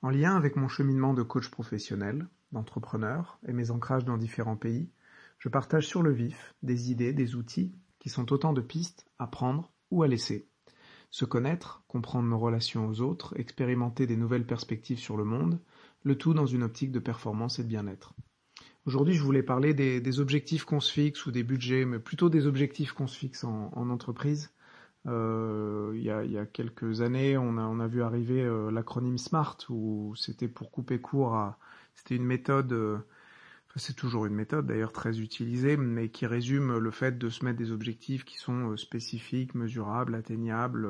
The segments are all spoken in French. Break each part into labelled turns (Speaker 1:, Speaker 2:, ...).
Speaker 1: En lien avec mon cheminement de coach professionnel, d'entrepreneur et mes ancrages dans différents pays, je partage sur le vif des idées, des outils qui sont autant de pistes à prendre ou à laisser. Se connaître, comprendre nos relations aux autres, expérimenter des nouvelles perspectives sur le monde, le tout dans une optique de performance et de bien-être. Aujourd'hui, je voulais parler des, objectifs qu'on se fixe ou des budgets, mais plutôt des objectifs qu'on se fixe en, entreprise. Euh, il, y a, quelques années, on a, vu arriver euh, l'acronyme SMART, où c'était pour couper court à... C'était une méthode, euh, c'est toujours une méthode d'ailleurs très utilisée, mais qui résume le fait de se mettre des objectifs qui sont spécifiques, mesurables, atteignables,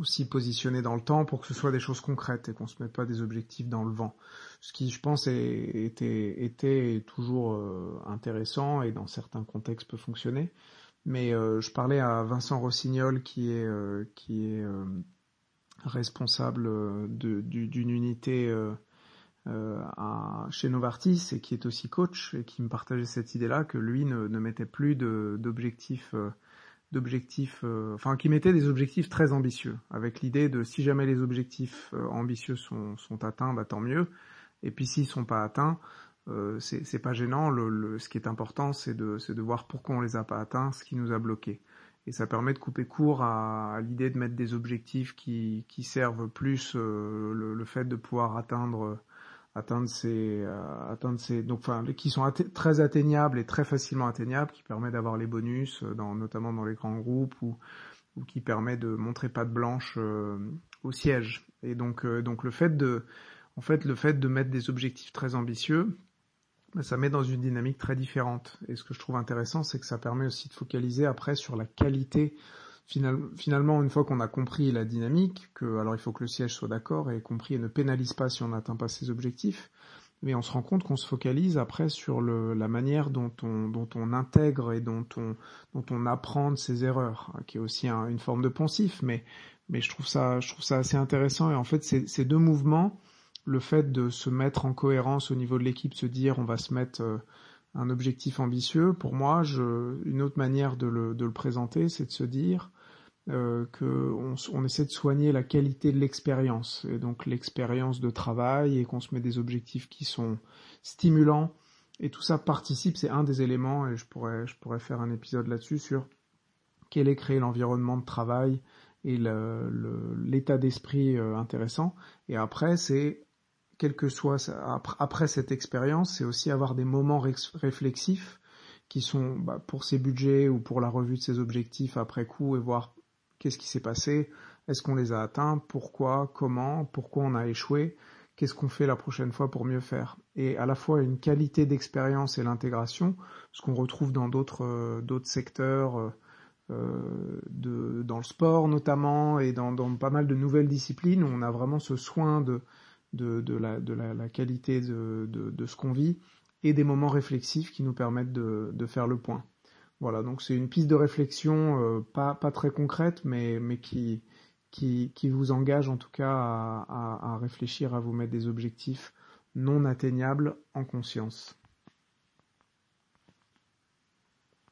Speaker 1: aussi positionner dans le temps pour que ce soit des choses concrètes et qu'on se mette pas des objectifs dans le vent. Ce qui, je pense, était, était toujours euh, intéressant et dans certains contextes peut fonctionner. Mais euh, je parlais à Vincent Rossignol qui est, euh, qui est responsable d'une unité chez Novartis et qui est aussi coach et qui me partageait cette idée-là que lui ne, mettait plus d'objectifs d'objectifs, euh, enfin qui mettaient des objectifs très ambitieux, avec l'idée de si jamais les objectifs euh, ambitieux sont, sont atteints, bah, tant mieux. Et puis s'ils sont pas atteints, euh, c'est pas gênant. Le, ce qui est important, c'est de, de voir pourquoi on les a pas atteints, ce qui nous a bloqués. Et ça permet de couper court à, à l'idée de mettre des objectifs qui, qui servent plus euh, le, le, fait de pouvoir atteindre atteindre ces, euh, atteindre ces, donc enfin, qui sont très atteignables et très facilement atteignables, qui permet d'avoir les bonus, euh, dans, notamment dans les grands groupes ou, ou qui permet de montrer patte blanche euh, au siège. Et donc, donc le fait de, en fait, le fait de mettre des objectifs très ambitieux, ça met dans une dynamique très différente. Et ce que je trouve intéressant, c'est que ça permet aussi de focaliser après sur la qualité finalement, une fois qu'on a compris la dynamique, que alors il faut que le siège soit d'accord et compris et ne pénalise pas si on n'atteint pas ses objectifs, mais on se rend compte qu'on se focalise après sur la manière dont on, intègre et dont on, apprend de ses erreurs, hein, qui est aussi une forme de poncif, mais, je trouve ça assez intéressant. Et en fait, ces deux mouvements, le fait de se mettre en cohérence au niveau de l'équipe, se dire on va se mettre euh, un objectif ambitieux, pour moi, je, une autre manière de le, de le présenter, c'est de se dire euh, qu'on on essaie de soigner la qualité de l'expérience, et donc l'expérience de travail, et qu'on se met des objectifs qui sont stimulants, et tout ça participe, c'est un des éléments, et je pourrais, je pourrais faire un épisode là-dessus sur quel est créé l'environnement de travail et l'état d'esprit euh, intéressant. Et après, c'est quel que soit après cette expérience, c'est aussi avoir des moments réflexifs qui sont bah, pour ses budgets ou pour la revue de ses objectifs après coup et voir Qu'est-ce qui s'est passé Est-ce qu'on les a atteints Pourquoi Comment Pourquoi on a échoué Qu'est-ce qu'on fait la prochaine fois pour mieux faire. Et à la fois une qualité d'expérience et l'intégration, ce qu'on retrouve dans d'autres euh, secteurs, euh, euh, de, dans le sport notamment, et dans, dans, pas mal de nouvelles disciplines, où on a vraiment ce soin de, de, de, la, de la, la, qualité de, de, ce qu'on vit, et des moments réflexifs qui nous permettent de, de faire le point. Voilà, donc c'est une piste de réflexion euh, pas, pas très concrète, mais, mais qui, qui, qui vous engage en tout cas à, à, à réfléchir, à vous mettre des objectifs non atteignables en conscience.